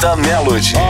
Pista Melody.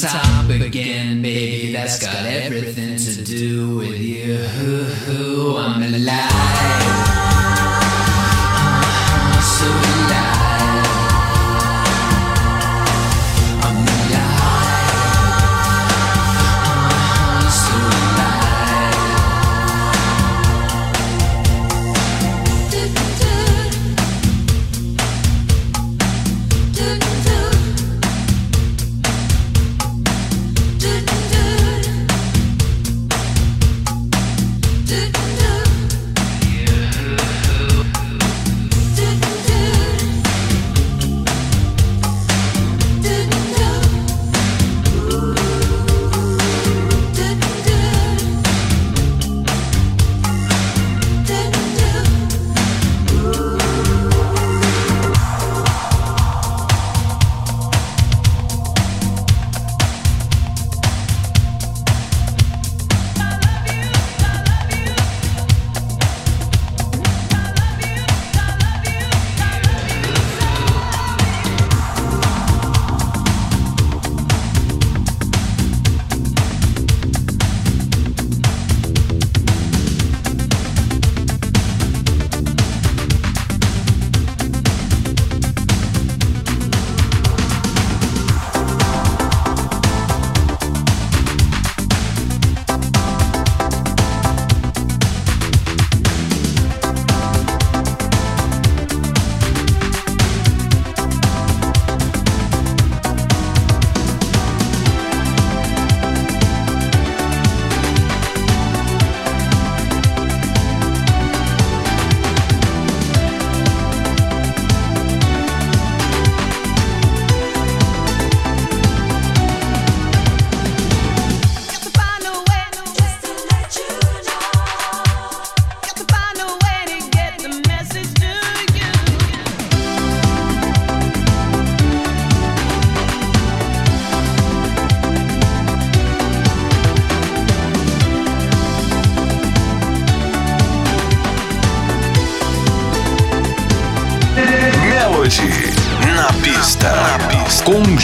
top again, baby. That's got everything to do with you. I'm alive.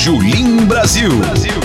Julim Brasil. Brasil.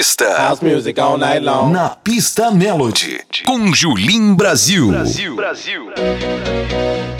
Pista. House music all night long. Na pista Melody. Com Julim Brasil. Brasil. Brasil. I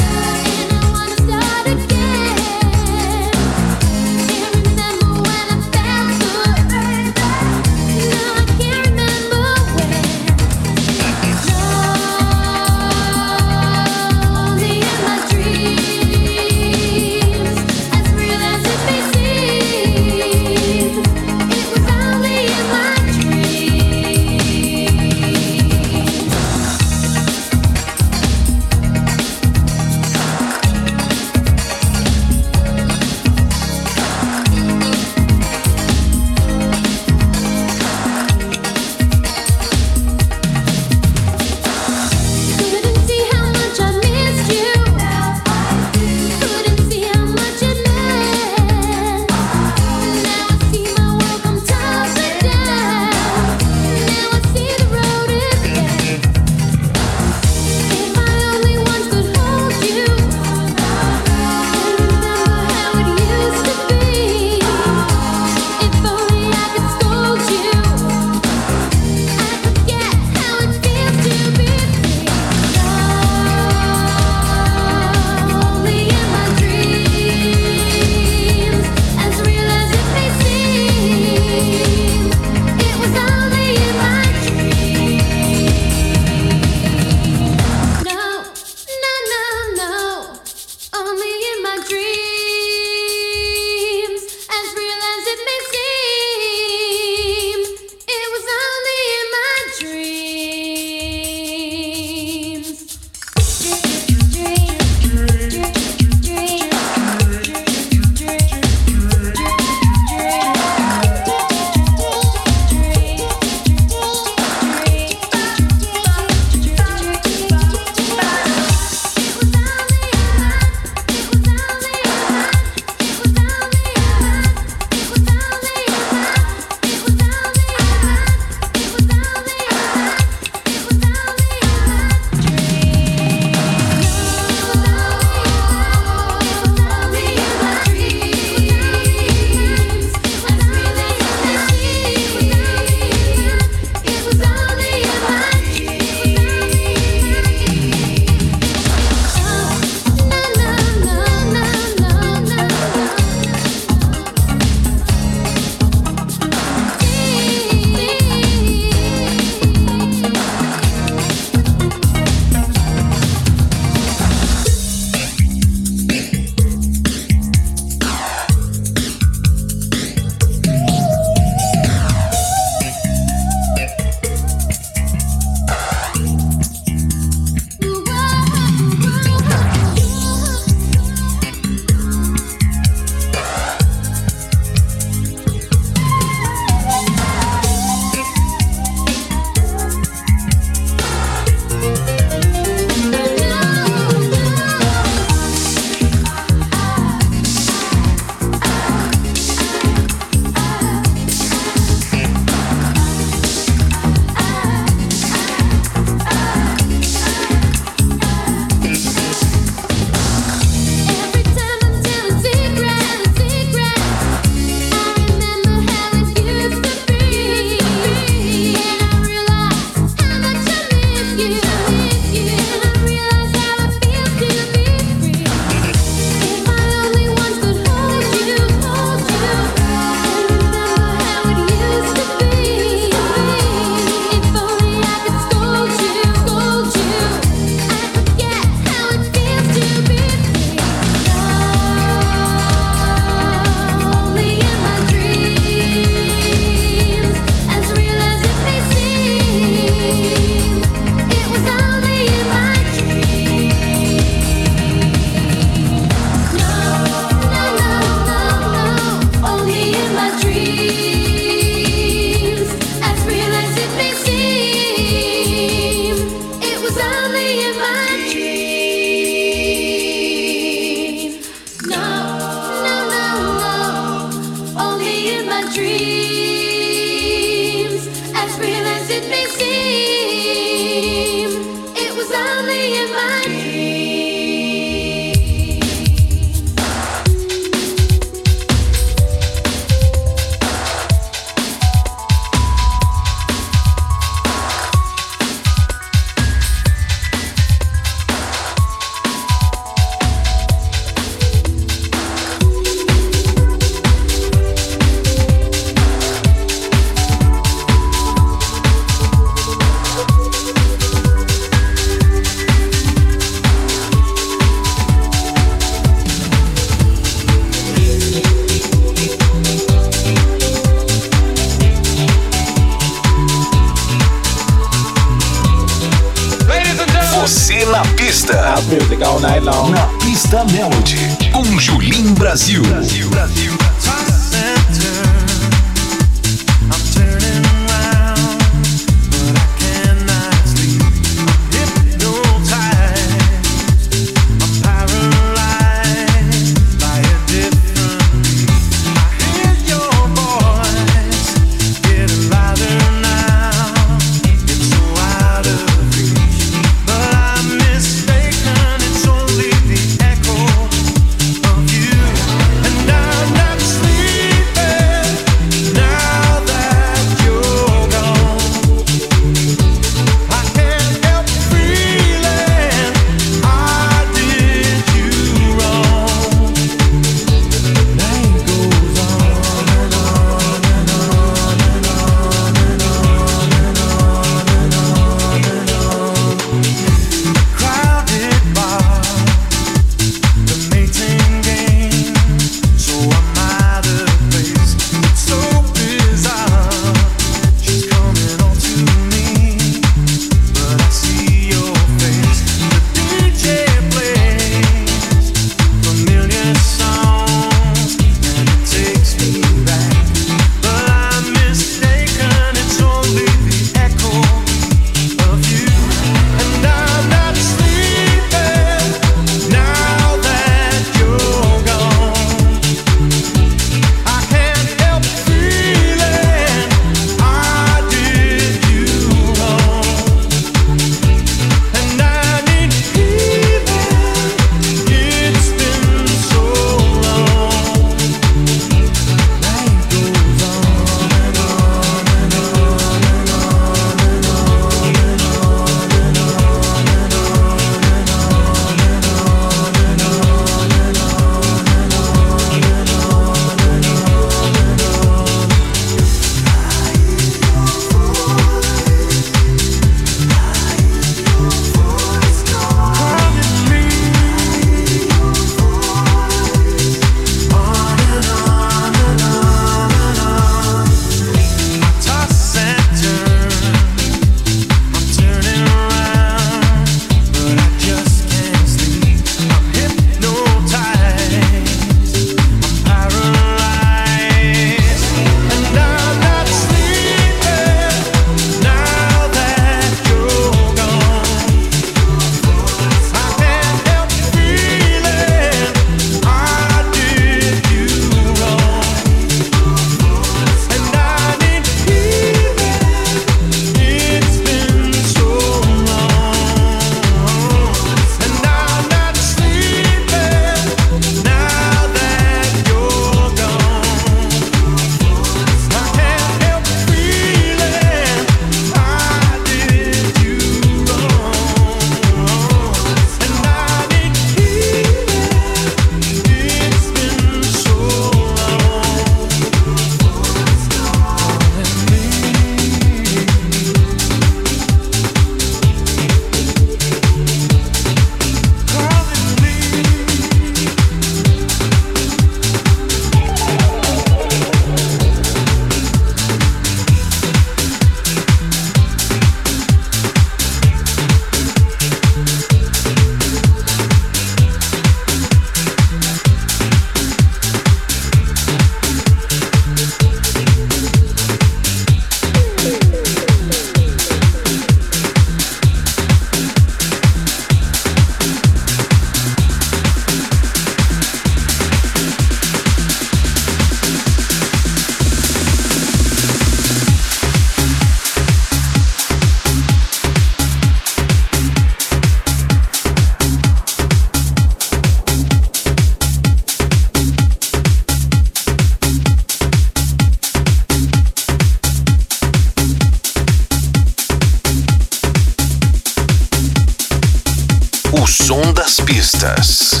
pistas.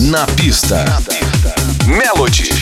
Na pista. Na pista. Melody.